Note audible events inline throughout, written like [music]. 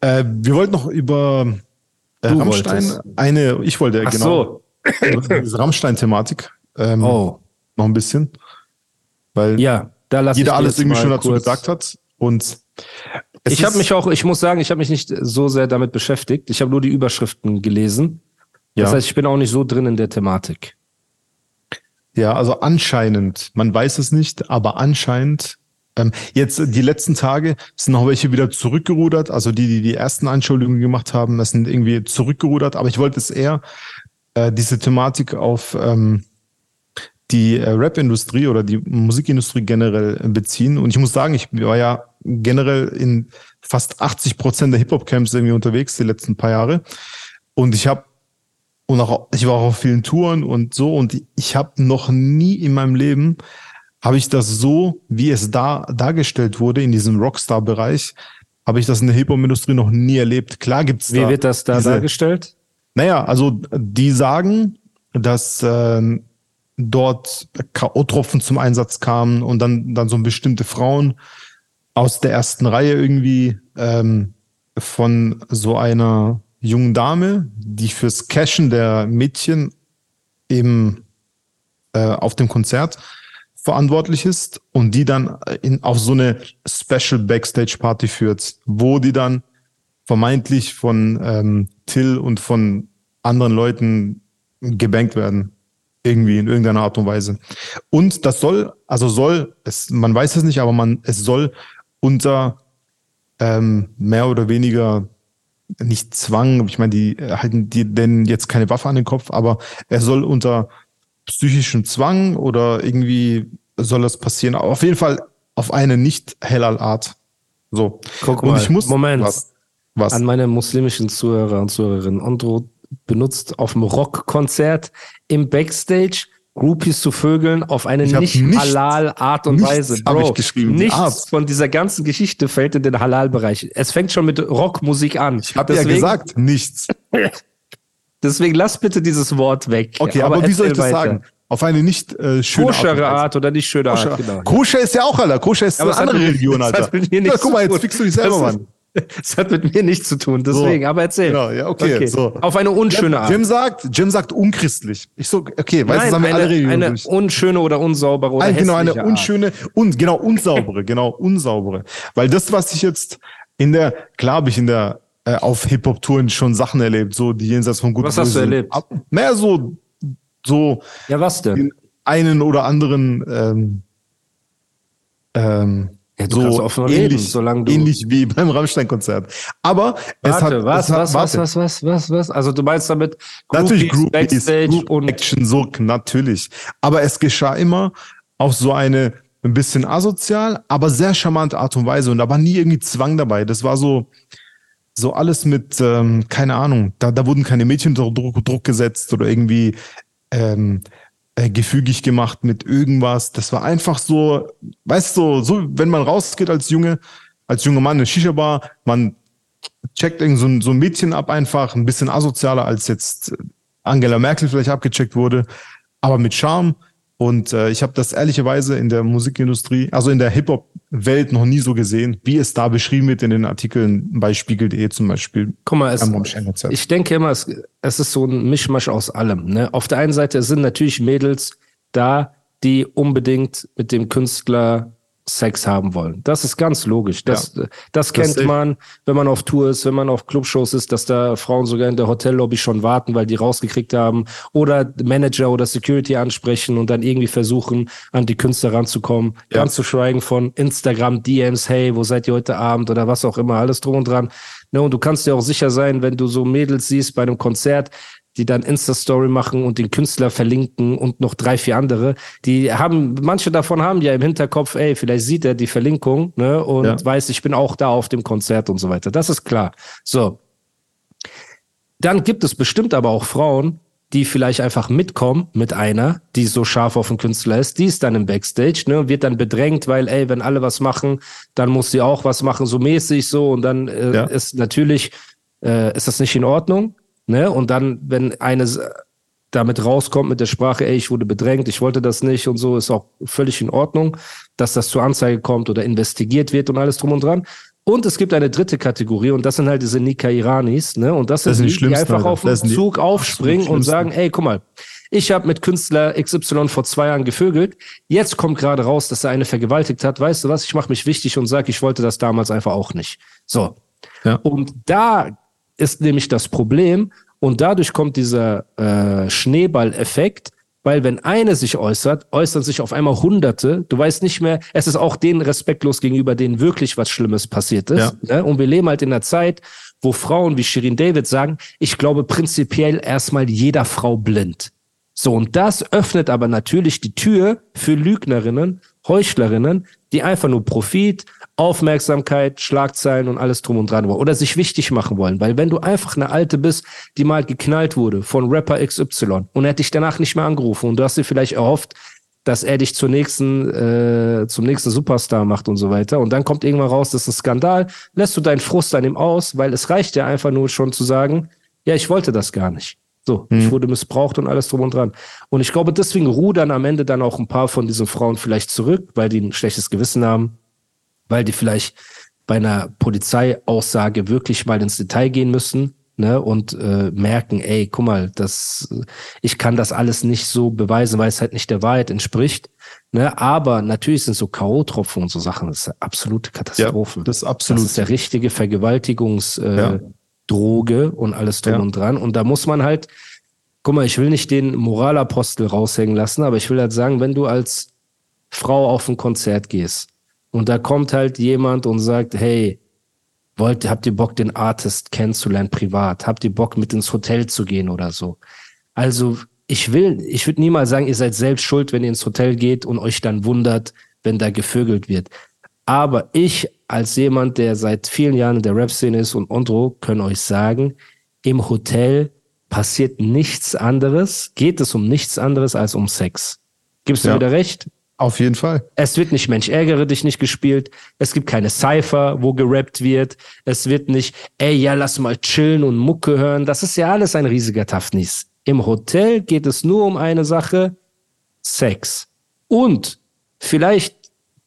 Äh, wir wollten noch über äh, Du Rammstein wolltest. eine, ich wollte Ach genau über diese Rammstein-Thematik ähm, Oh, noch ein bisschen, weil ja, da lasse ich jeder alles irgendwie schon dazu gesagt hat und Ich habe mich auch, ich muss sagen, ich habe mich nicht so sehr damit beschäftigt. Ich habe nur die Überschriften gelesen. Das ja, heißt, ich bin auch nicht so drin in der Thematik. ja, also anscheinend, man weiß es nicht, aber anscheinend ähm, jetzt die letzten Tage sind noch welche wieder zurückgerudert, also die, die die ersten Anschuldigungen gemacht haben, das sind irgendwie zurückgerudert, aber ich wollte es eher äh, diese Thematik auf ähm, die äh, Rap-Industrie oder die Musikindustrie generell äh, beziehen. Und ich muss sagen, ich war ja generell in fast 80 Prozent der Hip-Hop-Camps irgendwie unterwegs die letzten paar Jahre. Und ich habe und auch ich war auch auf vielen Touren und so und ich habe noch nie in meinem Leben habe ich das so, wie es da dargestellt wurde in diesem Rockstar-Bereich, habe ich das in der Hip-Hop-Industrie noch nie erlebt. Klar gibt's Wie da wird das da diese- dargestellt? naja, also die sagen, dass ähm, dort K.O.-Tropfen zum Einsatz kamen und dann, dann so bestimmte Frauen aus der ersten Reihe irgendwie ähm, von so einer jungen Dame, die fürs Cashen der Mädchen eben äh, auf dem Konzert verantwortlich ist und die dann in, auf so eine Special Backstage Party führt, wo die dann vermeintlich von ähm, Till und von anderen Leuten gebankt werden. Irgendwie in irgendeiner Art und Weise. Und das soll, also soll, es, man weiß es nicht, aber man, es soll unter ähm, mehr oder weniger nicht Zwang, ich meine, die äh, halten die denn jetzt keine Waffe an den Kopf, aber er soll unter psychischem Zwang oder irgendwie soll das passieren. Aber auf jeden Fall auf eine nicht heller Art. So. Guck Und mal, ich muss Moment. was, was An meine muslimischen Zuhörer und Zuhörerinnen. Andro benutzt auf dem Rockkonzert im Backstage Groupies zu vögeln auf eine Ich nicht nichts- halal Art und Weise. Bro, ich geschrieben, Nichts Art. von dieser ganzen Geschichte fällt in den Halal-Bereich. Es fängt schon mit Rockmusik an. Ich habe ja gesagt, nichts. [laughs] Deswegen lass bitte dieses Wort weg. Okay, aber, wie soll ich das weiter. sagen? Auf eine nicht äh, schöne Koschere Weise. Art oder nicht schöne. Art, genau. Koscher ist ja auch, Alter. Koscher ist Aber eine andere mit- Religion, [laughs] das Alter. hat mit mir ja, nichts guck mal, jetzt fickst du dich selber, Das Mann. Das hat mit mir nichts zu tun, deswegen, aber erzähl. Genau, ja, okay, so. Auf eine unschöne Art. Jim sagt, Jim sagt unchristlich. Ich so, okay, weißt du, Nein, das haben wir alle eine, Religionen eine durch. unschöne oder unsaubere oder Ein, genau, eine Art. unschöne und genau unsaubere, genau unsaubere. Weil das, was ich jetzt in der, klar habe ich in der äh, auf Hip-Hop-Touren schon Sachen erlebt, so die jenseits von gut Was hast du erlebt? Ab- Naja, so so Ja, was denn? den einen oder anderen ähm, ähm, Ja, du so offen reden, ähnlich, solange du- ähnlich wie beim Rammstein-Konzert. Aber es Warte, hat, was, es hat, was, was, warte. was, was, was, was? Also du meinst damit Natürlich Groupies, Groupies, Backstage Group und Action, so, natürlich. Aber es geschah immer auf so eine ein bisschen asozial, aber sehr charmante Art und Weise. Und da war nie irgendwie Zwang dabei. Das war so, so alles mit, ähm, keine Ahnung, da, da wurden keine Mädchen unter Druck, Druck gesetzt oder irgendwie ähm, äh, gefügig gemacht mit irgendwas. Das war einfach so, weißt du, so, wenn man rausgeht als Junge, als junger Mann in Shisha-Bar, man checkt irgend so ein, so ein Mädchen ab einfach, ein bisschen asozialer als jetzt Angela Merkel vielleicht abgecheckt wurde, aber mit Charme. Und äh, ich habe das ehrlicherweise in der Musikindustrie, also in der Hip-Hop-Welt noch nie so gesehen, wie es da beschrieben wird in den Artikeln bei Spiegel.de zum Beispiel. Guck mal, es, ich denke immer, es, es ist so ein Mischmasch aus allem. Ne? Auf der einen Seite sind natürlich Mädels da, die unbedingt mit dem Künstler Sex haben wollen. Das ist ganz logisch. Das, das kennt safe. man, wenn man auf Tour ist, wenn man auf Clubshows ist, dass da Frauen sogar in der Hotellobby schon warten, weil die rausgekriegt haben oder Manager oder Security ansprechen und dann irgendwie versuchen, an die Künstler ranzukommen. Ja. Ganz zu schweigen von Instagram, DMs, hey, wo seid ihr heute Abend oder was auch immer, alles drum und dran. Ne, und du kannst dir auch sicher sein, wenn du so Mädels siehst bei einem Konzert, die dann Insta-Story machen und den Künstler verlinken und noch drei, vier andere. Die haben, manche davon haben ja im Hinterkopf, ey, vielleicht sieht er die Verlinkung, ne, und ja. weiß, ich bin auch da auf dem Konzert und so weiter. Das ist klar. So. Dann gibt es bestimmt aber auch Frauen, die vielleicht einfach mitkommen mit einer, die so scharf auf den Künstler ist, die ist dann im Backstage, ne, wird dann bedrängt, weil, ey, wenn alle was machen, dann muss sie auch was machen, so mäßig so, und dann äh, ja. ist natürlich, äh, ist das nicht in Ordnung, ne, und dann, wenn eine damit rauskommt mit der Sprache, ey, ich wurde bedrängt, ich wollte das nicht und so, ist auch völlig in Ordnung, dass das zur Anzeige kommt oder investigiert wird und alles drum und dran. Und es gibt eine dritte Kategorie und das sind halt diese Nika Iranis, ne? Und das, das sind die, die einfach auf den Zug aufspringen und sagen, ey, guck mal, ich habe mit Künstler XY vor zwei Jahren gevögelt. Jetzt kommt gerade raus, dass er eine vergewaltigt hat. Weißt du was? Ich mache mich wichtig und sage, ich wollte das damals einfach auch nicht. So. Ja. Und da ist nämlich das Problem und dadurch kommt dieser äh, Schneeballeffekt, weil wenn eine sich äußert, äußern sich auf einmal Hunderte. Du weißt nicht mehr, es ist auch denen respektlos gegenüber, denen wirklich was Schlimmes passiert ist. Ja. Ne? Und wir leben halt in einer Zeit, wo Frauen wie Shirin David sagen, ich glaube prinzipiell erstmal jeder Frau blind. So, und das öffnet aber natürlich die Tür für Lügnerinnen, Heuchlerinnen, die einfach nur Profit, Aufmerksamkeit, Schlagzeilen und alles drum und dran wollen oder sich wichtig machen wollen. Weil wenn du einfach eine Alte bist, die mal geknallt wurde von Rapper XY und er hat dich danach nicht mehr angerufen und du hast dir vielleicht erhofft, dass er dich zur nächsten, äh, zum nächsten Superstar macht und so weiter. Und dann kommt irgendwann raus, das ist ein Skandal, lässt du deinen Frust an ihm aus, weil es reicht ja einfach nur schon zu sagen, ja, ich wollte das gar nicht. So, hm. ich wurde missbraucht und alles drum und dran. Und ich glaube, deswegen rudern am Ende dann auch ein paar von diesen Frauen vielleicht zurück, weil die ein schlechtes Gewissen haben, weil die vielleicht bei einer Polizeiaussage wirklich mal ins Detail gehen müssen ne, und äh, merken, ey, guck mal, das, ich kann das alles nicht so beweisen, weil es halt nicht der Wahrheit entspricht. Ne, aber natürlich sind so K.O.-Tropfen und so Sachen, das ist eine absolute Katastrophe. Ja, das ist absolut. Das ist der richtige Vergewaltigungsdroge äh, ja. Und alles drum ja. und dran. Und da muss man halt, guck mal, ich will nicht den Moralapostel raushängen lassen, aber ich will halt sagen, wenn du als Frau auf ein Konzert gehst und da kommt halt jemand und sagt, hey, wollt, habt ihr Bock, den Artist kennenzulernen privat? Habt ihr Bock, mit ins Hotel zu gehen oder so? Also, ich will, ich würde niemals sagen, ihr seid selbst schuld, wenn ihr ins Hotel geht und euch dann wundert, wenn da gevögelt wird. Aber ich als jemand, der seit vielen Jahren in der Rap-Szene ist und Ondro, können euch sagen, im Hotel passiert nichts anderes, geht es um nichts anderes als um Sex. Gibst du ja. wieder recht? Auf jeden Fall. Es wird nicht Mensch ärgere dich nicht gespielt. Es gibt keine Cypher, wo gerappt wird. Es wird nicht, ey, ja, lass mal chillen und Mucke hören. Das ist ja alles ein riesiger Taftnis. Im Hotel geht es nur um eine Sache, Sex. Und vielleicht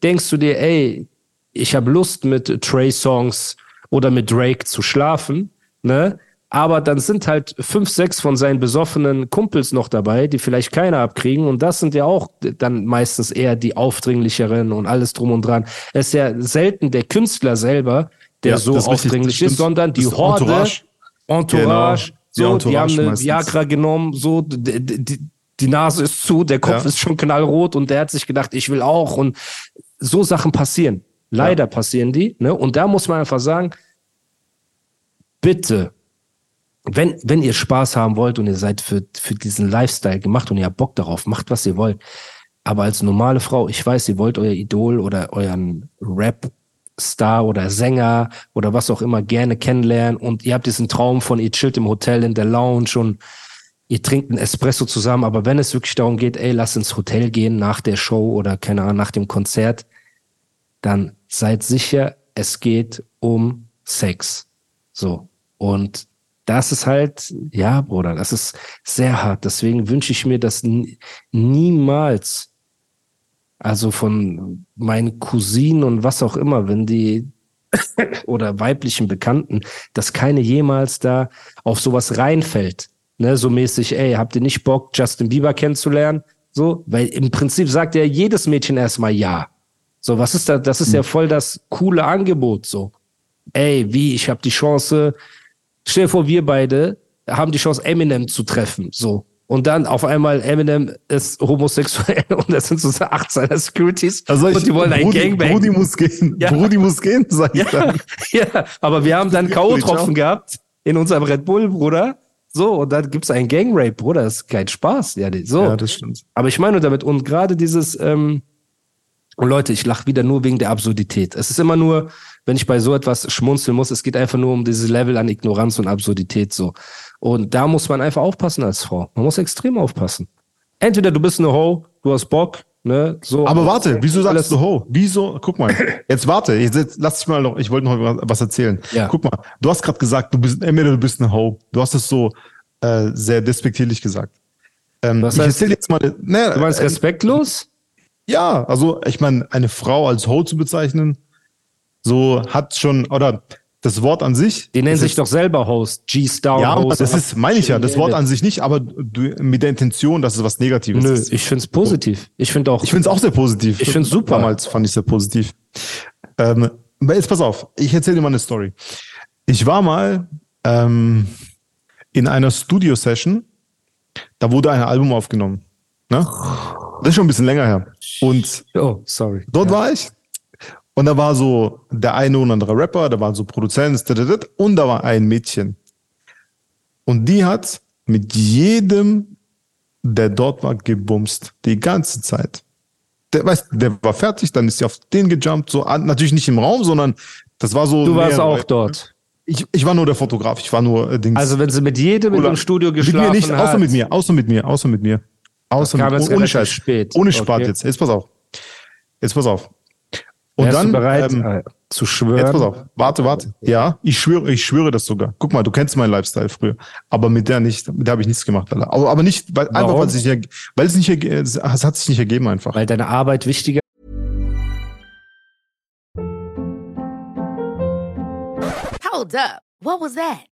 denkst du dir, ey, ich habe Lust mit Trey Songs oder mit Drake zu schlafen, ne? aber dann sind halt fünf, sechs von seinen besoffenen Kumpels noch dabei, die vielleicht keiner abkriegen. Und das sind ja auch dann meistens eher die aufdringlicheren und alles drum und dran. Es ist ja selten der Künstler selber, der ja, so aufdringlich richtig, ist, sondern die Horde, Entourage, Entourage genau, so, die, Entourage die haben eine meistens. Viagra genommen, so, die, die, die Nase ist zu, der Kopf ja. ist schon knallrot und der hat sich gedacht, ich will auch. Und so Sachen passieren. Leider ja. passieren die. Ne? Und da muss man einfach sagen, bitte wenn, wenn ihr Spaß haben wollt und ihr seid für, für diesen Lifestyle gemacht und ihr habt Bock darauf, macht, was ihr wollt. Aber als normale Frau, ich weiß, ihr wollt euer Idol oder euren Rap-Star oder Sänger oder was auch immer gerne kennenlernen und ihr habt diesen Traum von, ihr chillt im Hotel in der Lounge und ihr trinkt einen Espresso zusammen. Aber wenn es wirklich darum geht, ey, lass ins Hotel gehen nach der Show oder keine Ahnung, nach dem Konzert, dann seid sicher, es geht um Sex. So. Und das ist halt, ja, Bruder, das ist sehr hart. Deswegen wünsche ich mir das niemals, also von meinen Cousinen und was auch immer, wenn die [coughs] oder weiblichen Bekannten, dass keine jemals da auf sowas reinfällt. Ne, so mäßig, ey, habt ihr nicht Bock, Justin Bieber kennenzulernen? So, weil im Prinzip sagt ja jedes Mädchen erstmal ja. So, was ist da? Das ist hm. ja voll das coole Angebot. So, ey, wie, ich habe die Chance, Stell dir vor, wir beide haben die Chance, Eminem zu treffen. So. Und dann auf einmal Eminem ist homosexuell [laughs] und das sind so [laughs] acht seiner Securities also ich, und die wollen ein Gangbang. Brudi muss gehen. Ja. Brudi muss gehen, sag ich ja. dann. [laughs] Ja, aber wir haben dann K.O.-Tropfen gehabt in unserem Red Bull, Bruder. So, und dann gibt's einen Gangrape, Bruder, das ist kein Spaß. Ja, so. Ja, das stimmt. Aber ich meine damit, und gerade dieses, ähm, und Leute, ich lache wieder nur wegen der Absurdität. Es ist immer nur, wenn ich bei so etwas schmunzeln muss, es geht einfach nur um dieses Level an Ignoranz und Absurdität so. Und da muss man einfach aufpassen als Frau. Man muss extrem aufpassen. Entweder du bist eine Ho, du hast Bock, ne, so. Aber warte, wieso sagst du Ho? Wieso? Guck mal, jetzt warte, jetzt, lass dich mal noch, ich wollte noch was erzählen. Ja. Guck mal, du hast gerade gesagt, du bist, entweder du bist eine Ho. Du hast es so äh, sehr despektierlich gesagt. Ähm, Was ich heißt- erzähle jetzt mal, ne, du meinst äh, respektlos? Ja, also ich meine, eine Frau als Ho zu bezeichnen, so hat schon, oder das Wort an sich. Die nennen sich ist, doch selber Host, G-Star Ja, aber Host. das ist, meine ich ja, das Wort an sich nicht, aber du, mit der Intention, dass es was Negatives Nö, ist. ich find's positiv. Ich finde auch. Ich finde es auch sehr positiv. Ich find's super. Damals fand ich sehr positiv. Ähm, jetzt pass auf, ich erzähle dir mal eine Story. Ich war mal ähm, in einer Studio-Session, da wurde ein Album aufgenommen. Ne? Das ist schon ein bisschen länger her. Und oh, sorry. dort war ich. Und da war so der eine oder andere Rapper, da waren so Produzenten, und da war ein Mädchen. Und die hat mit jedem, der dort war, gebumst. Die ganze Zeit. Der, weißt, der war fertig, dann ist sie auf den gejumpt. So, natürlich nicht im Raum, sondern das war so. Du warst auch dort. Ich, ich war nur der Fotograf, ich war nur äh, Dings. Also wenn sie mit jedem in Oder- dem Studio mit geschlafen mir nicht, hat. außer mit mir, außer mit mir, außer mit mir. Außer kam mit jetzt ohne relativ Scheiß. spät. Ohne Spaß Okay. jetzt. Jetzt pass auf. Jetzt pass auf. Und Wärst dann. du bereit ähm, äh, zu schwören? Jetzt pass auf. Warte, warte. Ja, ich schwöre, ich schwöre das sogar. Guck mal, du kennst meinen Lifestyle früher. Aber mit der nicht, mit der habe ich nichts gemacht, Alter. Aber, aber nicht, weil, einfach, Warum? weil es nicht, weil es nicht, es hat sich nicht ergeben einfach. Weil deine Arbeit wichtiger Hold up. What was that?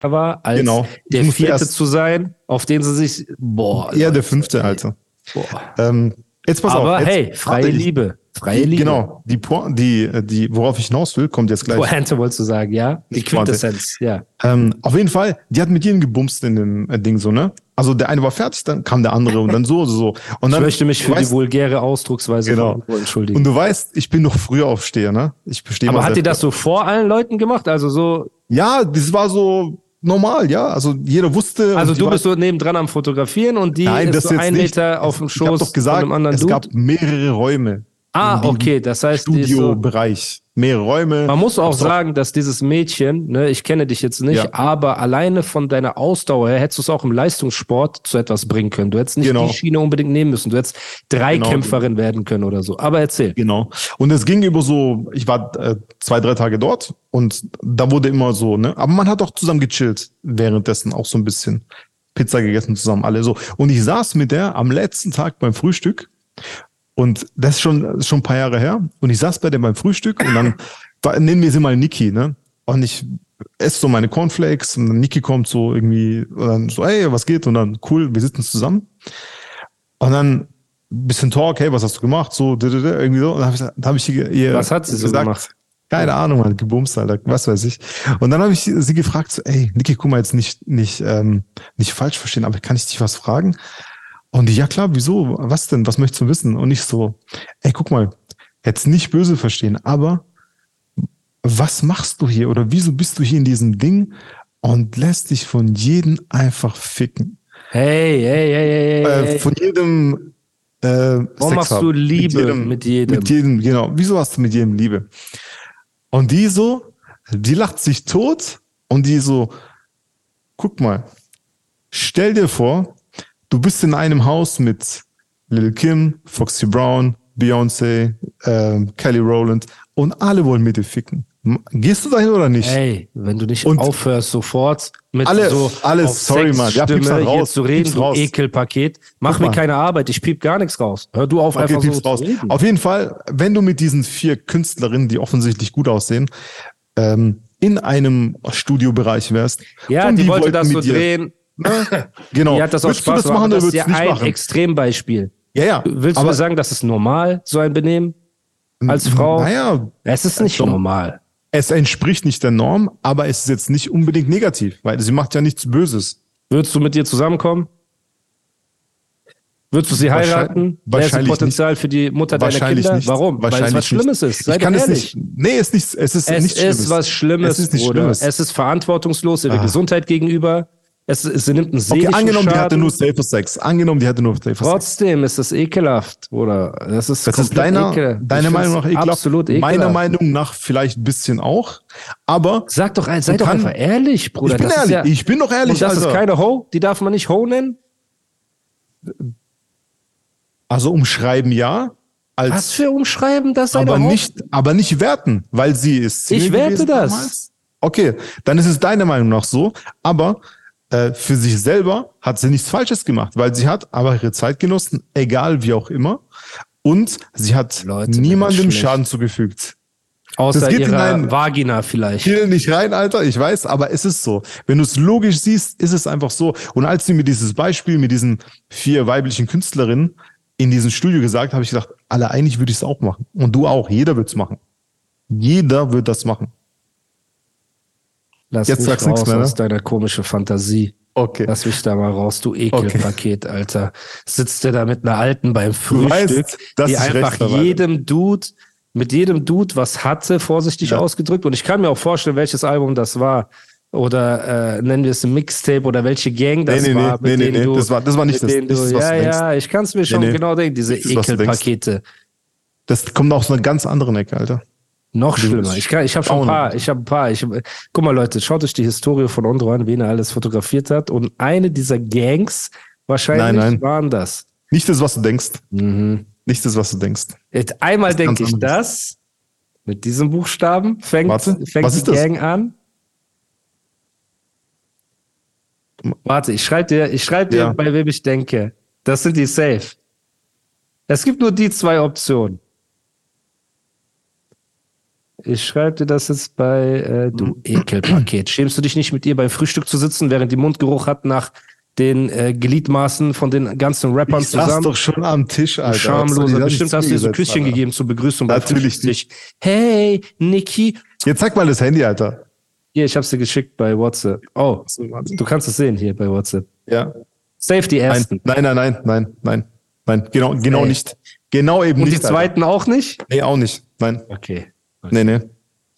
War, als Genau. der Ich vierte zu sein, auf den sie sich. Boah. Ja, der fünfte. Alter. Boah. Ähm, jetzt pass Aber auf. Jetzt, hey, freie ich- Liebe. Freie Die, Liebe. genau, die, die, die, worauf ich hinaus will, kommt jetzt gleich. Pointe wolltest du sagen, ja? Die Ich. Quintessenz, ja. Ähm, auf jeden Fall, die hat mit jedem gebumst in dem äh, Ding so, ne? Also der eine war fertig, dann kam der andere und dann so, so, so. Und Ich dann, möchte mich für die weißt, vulgäre Ausdrucksweise Genau. entschuldigen. Und du weißt, ich bin noch früher aufsteher, ne? Ich bestehe Aber hat die das so vor allen Leuten gemacht? Also so, Ja, das war so normal, ja. Also jeder wusste. also du bist so nebendran am Fotografieren und die Nein, ist das so jetzt ein nicht. Meter auf dem Ich hab Schoß doch gesagt, von einem anderen es Dude. gab mehrere Räume. ah, okay, das heißt, die ist so, Studiobereich. Mehrere Räume. man muss auch sagen, dass dieses Mädchen, ne, ich kenne dich jetzt nicht, Ja. aber alleine von deiner Ausdauer her hättest du es auch im Leistungssport zu etwas bringen können. Du hättest nicht Genau. die Schiene unbedingt nehmen müssen. Du hättest Dreikämpferin werden können oder so. Aber erzähl. Genau. Und es ging über so, ich war äh, zwei, drei Tage dort und da wurde immer so, ne? Aber man hat auch zusammen gechillt währenddessen, auch so ein bisschen Pizza gegessen zusammen, alle so. Und ich saß mit der am letzten Tag beim Frühstück und das ist schon, schon ein paar Jahre her. Und ich saß bei der beim Frühstück und dann [laughs] war, nennen wir sie mal Niki, ne? Und ich esse so meine Cornflakes und dann Niki kommt so irgendwie und dann so, hey, was geht? Und dann cool, wir sitzen zusammen. Und dann ein bisschen Talk, hey, was hast du gemacht? So, irgendwie so. Und dann habe ich, dann hab ich ihr, ihr Was hat sie so gemacht? Keine Ahnung, man, gebumst, Alter, was weiß ich. Und dann habe ich sie gefragt, so, ey, Niki, guck mal, jetzt nicht, nicht, ähm, nicht falsch verstehen, aber kann ich dich was fragen? Und ja klar, wieso? Was denn? Was möchtest du wissen? Und ich so, ey, guck mal, jetzt nicht böse verstehen, aber was machst du hier? Oder wieso bist du hier in diesem Ding und lässt dich von jedem einfach ficken? Hey, hey, hey, hey, hey. Äh, hey. von jedem äh, Warum machst du Liebe mit jedem? Mit jedem, genau. Wieso hast du mit jedem Liebe? Und die so, die lacht sich tot und die so, guck mal, stell dir vor, du bist in einem Haus mit Lil Kim, Foxy Brown, Beyoncé, ähm, Kelly Rowland und alle wollen mit dir ficken. Gehst du dahin oder nicht? Ey, wenn du nicht Und- aufhörst, sofort mit Alle- so alles, sorry, Mann. Ja, Sexstimme dann hier raus, zu reden, du raus. Ekelpaket, mach Guck mir keine Arbeit, ich piep gar nichts raus. Hör du auf, Okay, einfach so raus. reden. Auf jeden Fall, wenn du mit diesen vier Künstlerinnen, die offensichtlich gut aussehen, ähm, in einem Studiobereich wärst. Ja, und die, wollte wollten das so mit drehen. [laughs] Genau. Die hat das auch du Spaß das machen Das ist ja du nicht ein machen? Extrembeispiel. Ja, ja. Willst du aber, mir sagen, das ist normal, so ein Benehmen? Als Frau? Naja, Es ist nicht Doch. normal. es entspricht nicht der Norm, aber es ist jetzt nicht unbedingt negativ, weil sie macht ja nichts Böses. Würdest du mit ihr zusammenkommen? Würdest du sie Wahrscheinlich- heiraten? Wäre sie wahrscheinlich Potenzial für die Mutter deiner Wahrscheinlich Kinder? nicht. Warum? Weil es Wahrscheinlich was Schlimmes nicht. ist. Sei ich kann doch es ehrlich. nicht. Nee, es ist nicht, es ist Es nichts ist Schlimmes. was Schlimmes, Es ist nicht. Schlimmes. Es ist verantwortungslos ihrer Ah. Gesundheit gegenüber. Es, es sie nimmt einen Okay, seelischen angenommen, die hatte Schaden. nur Safer Sex. Angenommen, die hatte nur Safer Sex. Trotzdem ist das ekelhaft, oder? Das ist, Das ist deiner, ekel. deiner Meinung nach ekelhaft. Absolut ekelhaft. Meiner Meinung nach vielleicht ein bisschen auch. Aber Sag doch, sei doch kann- einfach ehrlich, Bruder. ich bin das ehrlich. Ja, ich bin doch ehrlich. und das Alter. ist keine Ho? Die darf man nicht Ho nennen? also umschreiben ja. Als, Was für Umschreiben, das aber Ho? nicht, aber nicht werten, weil sie ist. Ich werte das. damals. Okay, dann ist es deiner Meinung nach so. Aber äh, für sich selber hat sie nichts Falsches gemacht, weil sie hat aber ihre Zeit genossen, egal wie auch immer. Und sie hat Leute, niemandem. Schaden zugefügt. Außer ihrer Vagina vielleicht. Kill nicht rein, Alter, ich weiß, aber es ist so. Wenn du es logisch siehst, ist es einfach so. Und als sie mir dieses Beispiel mit diesen vier weiblichen Künstlerinnen in diesem Studio gesagt, habe ich gedacht, alle eigentlich würde ich es auch machen. Und du auch, jeder wird es machen. Jeder wird das machen. Lass Jetzt mich sagst raus mehr, ne? aus deiner komischen Fantasie. Okay. Lass mich da mal raus, du Ekelpaket, Alter. Sitzt der da mit einer Alten beim Frühstück, weißt, dass die einfach jedem Dude, mit jedem Dude was hatte, vorsichtig Ja. ausgedrückt. Und ich kann mir auch vorstellen, welches Album das war. Oder äh, nennen wir es ein Mixtape oder welche Gang das Nee, nee, nee, war. nee, mit nee, nee, du, das war- das war nicht das- das du, was Ja, ja, ich kann es mir schon nee. genau denken, diese Das. Ekelpakete. Das kommt aus einer ganz anderen Ecke, Alter. Noch schlimmer. Ich, kann, ich habe schon ein paar. Ich habe ein paar. Ich, guck mal, Leute, schaut euch die Historie von Ondro an, wen er alles fotografiert hat. Und eine dieser Gangs, wahrscheinlich Nein, nein. waren das. Nicht das, was du denkst. Mhm. Nicht das, was du denkst. Jetzt einmal denke ich das. Mit diesem Buchstaben fängt, Warte, fängt die ist das? Gang an. Warte, ich schreibe dir, ich schreib dir, Ja. bei wem ich denke. Das sind die Safe. Es gibt nur die zwei Optionen. Ich schreibe dir das jetzt bei, äh, Mhm. du Ekelpaket. Schämst du dich nicht mit ihr beim Frühstück zu sitzen, während die Mundgeruch hat nach den äh, Gliedmaßen von den ganzen Rappern Ich zusammen? doch schon am Tisch, Alter. Schamloser. Bestimmt hast du dir so Küsschen Alter? gegeben zur Begrüßung. Natürlich Frühstück. Hey, Niki. Jetzt zeig mal das Handy, Alter. Hier, ich hab's dir geschickt bei WhatsApp. Oh, du kannst es sehen hier bei WhatsApp. Ja. Save die Nein, ersten. nein, nein, nein, nein, nein. Nein, genau, genau Ey. nicht. Genau eben Und nicht. die zweiten auch nicht? Alter. Nee, auch nicht. Nein. Okay. Nee, nee.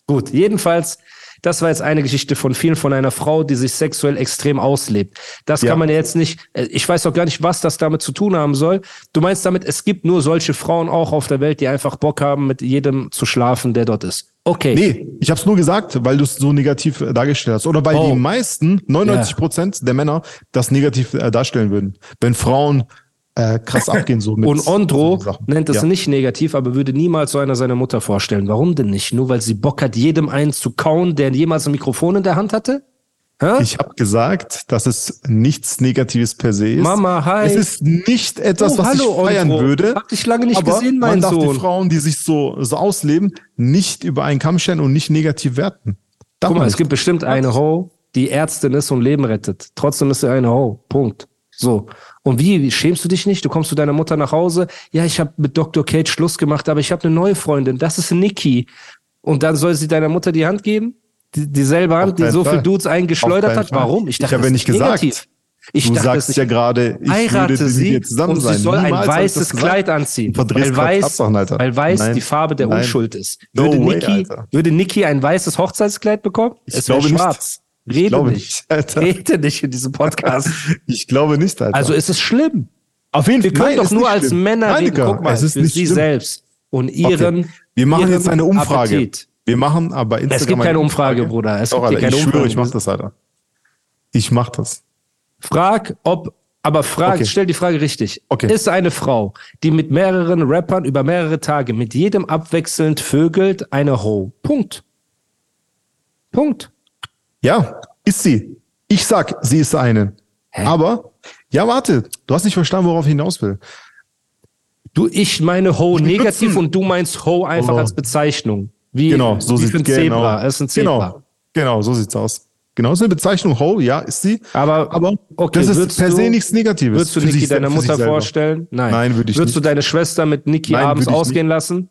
Gut, jedenfalls, das war jetzt eine Geschichte von vielen von einer Frau, die sich sexuell extrem auslebt. Das Ja. kann man ja jetzt nicht, äh, ich weiß auch gar nicht, was das damit zu tun haben soll. Du meinst damit, es gibt nur solche Frauen auch auf der Welt, die einfach Bock haben, mit jedem zu schlafen, der dort ist. Okay. Nee, ich habe es nur gesagt, weil du es so negativ äh, dargestellt hast. Oder weil Oh. die meisten, 99 Prozent der Männer, das negativ äh, darstellen würden. Wenn Frauen äh, krass [laughs] abgehen so mit Und Ondro so nennt es ja. nicht negativ, aber würde niemals so einer seiner Mutter vorstellen. Warum denn nicht? Nur weil sie Bock hat, jedem einen zu kauen, der jemals ein Mikrofon in der Hand hatte? Hä? Ich habe gesagt, dass es nichts Negatives per se ist. Mama, hi. Es ist nicht etwas, Oh, was hallo, ich feiern Ondro. würde. Hab dich lange nicht gesehen, mein man darf Sohn. die Frauen, die sich so, so ausleben, nicht über einen Kamm stellen und nicht negativ werten. Darf Guck mal, es gibt bestimmt eine Ho, die Ärztin ist und Leben rettet. Trotzdem ist sie eine Ho. Punkt. So. Und wie, wie schämst du dich nicht? Du kommst zu deiner Mutter nach Hause. Ja, ich habe mit Dr. Kate Schluss gemacht, aber ich habe eine neue Freundin. Das ist Nikki. Und dann soll sie deiner Mutter die Hand geben? Die, dieselbe Hand, die so Fall. viel Dudes eingeschleudert hat? Fall. Warum? Ich dachte, habe das ja nicht gesagt. negativ. Ich du dachte, sagst ja gerade, ich heirate würde sie mit dir zusammen und sein. sie soll ein Niemals ich weißes. Kleid anziehen, weil weiß, Alter. weil weiß Nein. die Farbe der Nein. Unschuld ist. No Würde, way, Niki, würde Niki ein weißes Hochzeitskleid bekommen? Ich Es wär glaube nicht. Ich Rede glaube nicht. nicht. Rede nicht in diesem Podcast. [laughs] Ich glaube nicht, Alter. Also ist es schlimm. auf jeden Wir können Nein, doch nur als schlimm. Männer Nein, reden. Guck mal, es ist für nicht sie schlimm. selbst und ihren. Okay. Wir machen jetzt eine Umfrage. Appetit. Wir machen aber Instagram Es gibt keine eine Umfrage, Bruder. Es Doch, gibt Alter, keine ich schwöre, Umfrage. ich mach das, Alter. Ich mach das. Frag, ob Aber frag, Okay. stell die Frage richtig. Okay. Ist eine Frau, die mit mehreren Rappern über mehrere Tage mit jedem abwechselnd vögelt, eine Ho? Punkt. Punkt. Ja, ist sie. Ich sag, sie ist eine. Aber, ja, warte, du hast nicht verstanden, worauf ich hinaus will. Du, ich meine Ho Ich negativ und du meinst Ho einfach Oh. als Bezeichnung. Wie, Genau, so wie sieht's für ein genau. Zebra. Es ist ein Zebra. Genau, genau, so sieht's aus. Genau, ist eine Bezeichnung Ho, ja, ist sie. Aber, Aber okay, das ist per du- se nichts Negatives. Würdest du Niki deiner Mutter vorstellen? Nein. Nein, würde ich Würdest nicht. du deine Schwester mit Niki Nein, abends ausgehen lassen?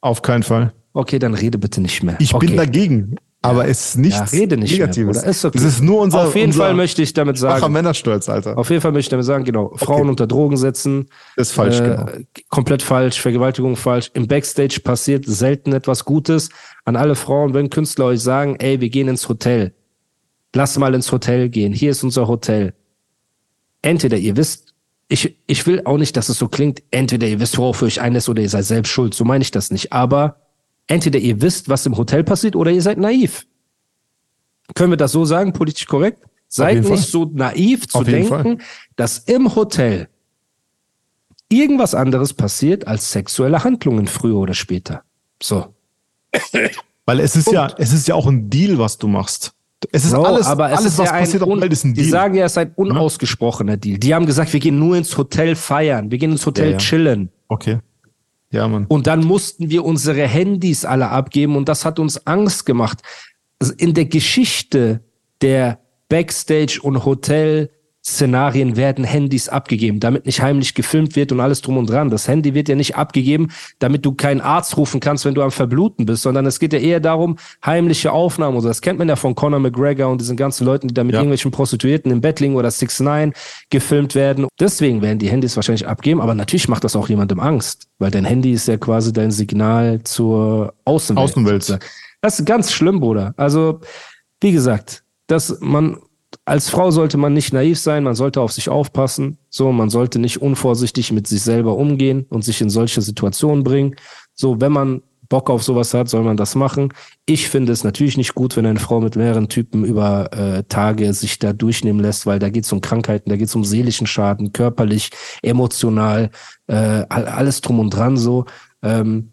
Auf keinen Fall. Okay, dann rede bitte nicht mehr. Ich okay. bin dagegen. Aber es ist Ja, nichts rede nicht Negatives. mehr. Ist okay. Es ist nur unser, Auf jeden unser Fall möchte ich damit sagen, Männerstolz, Alter. auf jeden Fall möchte ich damit sagen, genau, Frauen unter Drogen setzen, Das ist falsch, äh, genau. komplett falsch, Vergewaltigung falsch. Im Backstage passiert selten etwas Gutes. An alle Frauen, wenn Künstler euch sagen, ey, wir gehen ins Hotel. Lass mal ins Hotel gehen. Hier ist unser Hotel. Entweder ihr wisst, ich, ich will auch nicht, dass es so klingt, entweder ihr wisst, worauf ihr euch einlässt oder ihr seid selbst schuld. So meine ich das nicht. Aber entweder ihr wisst, was im Hotel passiert oder ihr seid naiv. Können wir das so sagen, politisch korrekt? Seid nicht Fall. so naiv zu Auf denken, dass im Hotel irgendwas anderes passiert als sexuelle Handlungen früher oder später. So. [coughs] Weil es ist ja, es ist ja auch ein Deal, was du machst. Es ist Bro, alles, aber es alles ist was ja passiert auf Welt, ist ein die Deal. sagen ja, es ist ein unausgesprochener Deal. Die haben gesagt, wir gehen nur ins Hotel feiern, wir gehen ins Hotel Ja, ja. chillen. okay. Ja, Mann. Und dann mussten wir unsere Handys alle abgeben und das hat uns Angst gemacht. Also In der Geschichte der Backstage- und Hotel-Szenarien werden Handys abgegeben, damit nicht heimlich gefilmt wird und alles drum und dran. Das Handy wird ja nicht abgegeben, damit du keinen Arzt rufen kannst, wenn du am Verbluten bist, sondern es geht ja eher darum, heimliche Aufnahmen und so. Das kennt man ja von Conor McGregor und diesen ganzen Leuten, die da mit Ja. irgendwelchen Prostituierten im Bett liegen oder 6 9 gefilmt werden. Deswegen werden die Handys wahrscheinlich abgeben, aber natürlich macht das auch jemandem Angst, weil dein Handy ist ja quasi dein Signal zur Außenwelt. Außenwelt. Das ist ganz schlimm, Bruder. Also, wie gesagt, dass man als Frau sollte man nicht naiv sein, man sollte auf sich aufpassen. So, man sollte nicht unvorsichtig mit sich selber umgehen und sich in solche Situationen bringen. So, wenn man Bock auf sowas hat, soll man das machen. Ich finde es natürlich nicht gut, wenn eine Frau mit mehreren Typen über äh, Tage sich da durchnehmen lässt, weil da geht es um Krankheiten, da geht es um seelischen Schaden, körperlich, emotional, äh, all- alles drum und dran so. Ähm,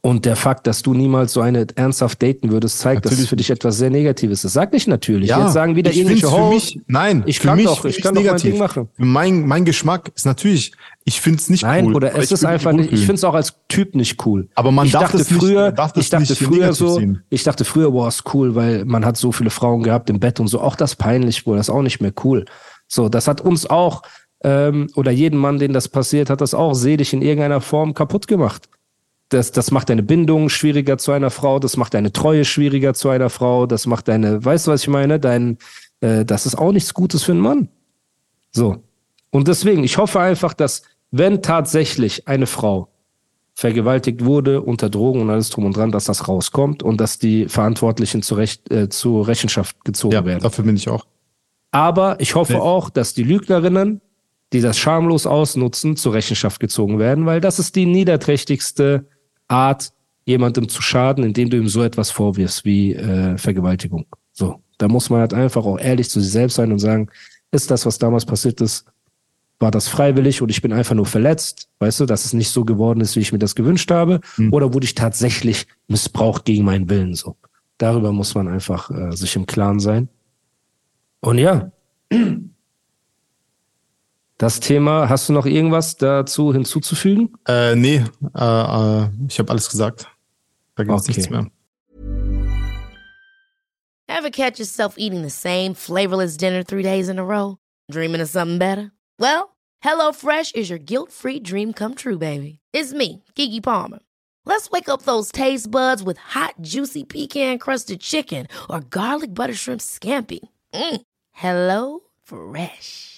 und der Fakt, dass du niemals so eine ernsthaft daten würdest, zeigt, dass es Natürlich für dich etwas sehr Negatives ist. Sag nicht natürlich. Jetzt sagen wieder ich irgendwelche Hosts. mich, nein, Ich kann mich, doch, ich kann doch mein. Ding machen. Mein, mein Geschmack ist natürlich, ich finde es nicht Nein, cool. Bruder, aber es ist einfach nicht, ich finde es auch als Typ nicht cool. Aber man ich darf dachte nicht- früher, man darf ich dachte nicht früher so, sehen. ich dachte früher, boah, ist cool, weil man hat so viele Frauen gehabt im Bett und so. Auch das peinlich, Bruder, das ist auch nicht mehr cool. So, das hat uns auch, ähm, oder jeden Mann, den das passiert, hat das auch seelisch in irgendeiner Form kaputt gemacht. Das, das macht deine Bindung schwieriger zu einer Frau, das macht deine Treue schwieriger zu einer Frau, das macht deine, weißt du, was ich meine? Dein, äh, das ist auch nichts Gutes für einen Mann. So. Und deswegen, ich hoffe einfach, dass, wenn tatsächlich eine Frau vergewaltigt wurde, unter Drogen und alles drum und dran, dass das rauskommt und dass die Verantwortlichen zur, Recht, äh, zur Rechenschaft gezogen Ja, werden. dafür bin ich auch. Aber ich hoffe Nee. auch, dass die Lügnerinnen, die das schamlos ausnutzen, zur Rechenschaft gezogen werden, weil das ist die niederträchtigste Art, jemandem zu schaden, indem du ihm so etwas vorwirfst wie äh, Vergewaltigung. So, da muss man halt einfach auch ehrlich zu sich selbst sein und sagen, ist das, was damals passiert ist, war das freiwillig und ich bin einfach nur verletzt, weißt du, dass es nicht so geworden ist, wie ich mir das gewünscht habe, oder wurde ich tatsächlich missbraucht gegen meinen Willen so. Darüber muss man einfach äh, sich im Klaren sein. Und ja, das Thema, hast du noch irgendwas dazu hinzuzufügen? Äh, nee, äh, äh, ich habe alles gesagt. Da gibt es Okay. nichts mehr. Ever catch yourself eating the same flavorless dinner three days in a row? Dreaming of something better? Well, HelloFresh is your guilt free dream come true, baby. It's me, Kiki Palmer. Let's wake up those taste buds with hot, juicy pecan crusted chicken or garlic butter shrimp scampi. Mm. Hello Fresh.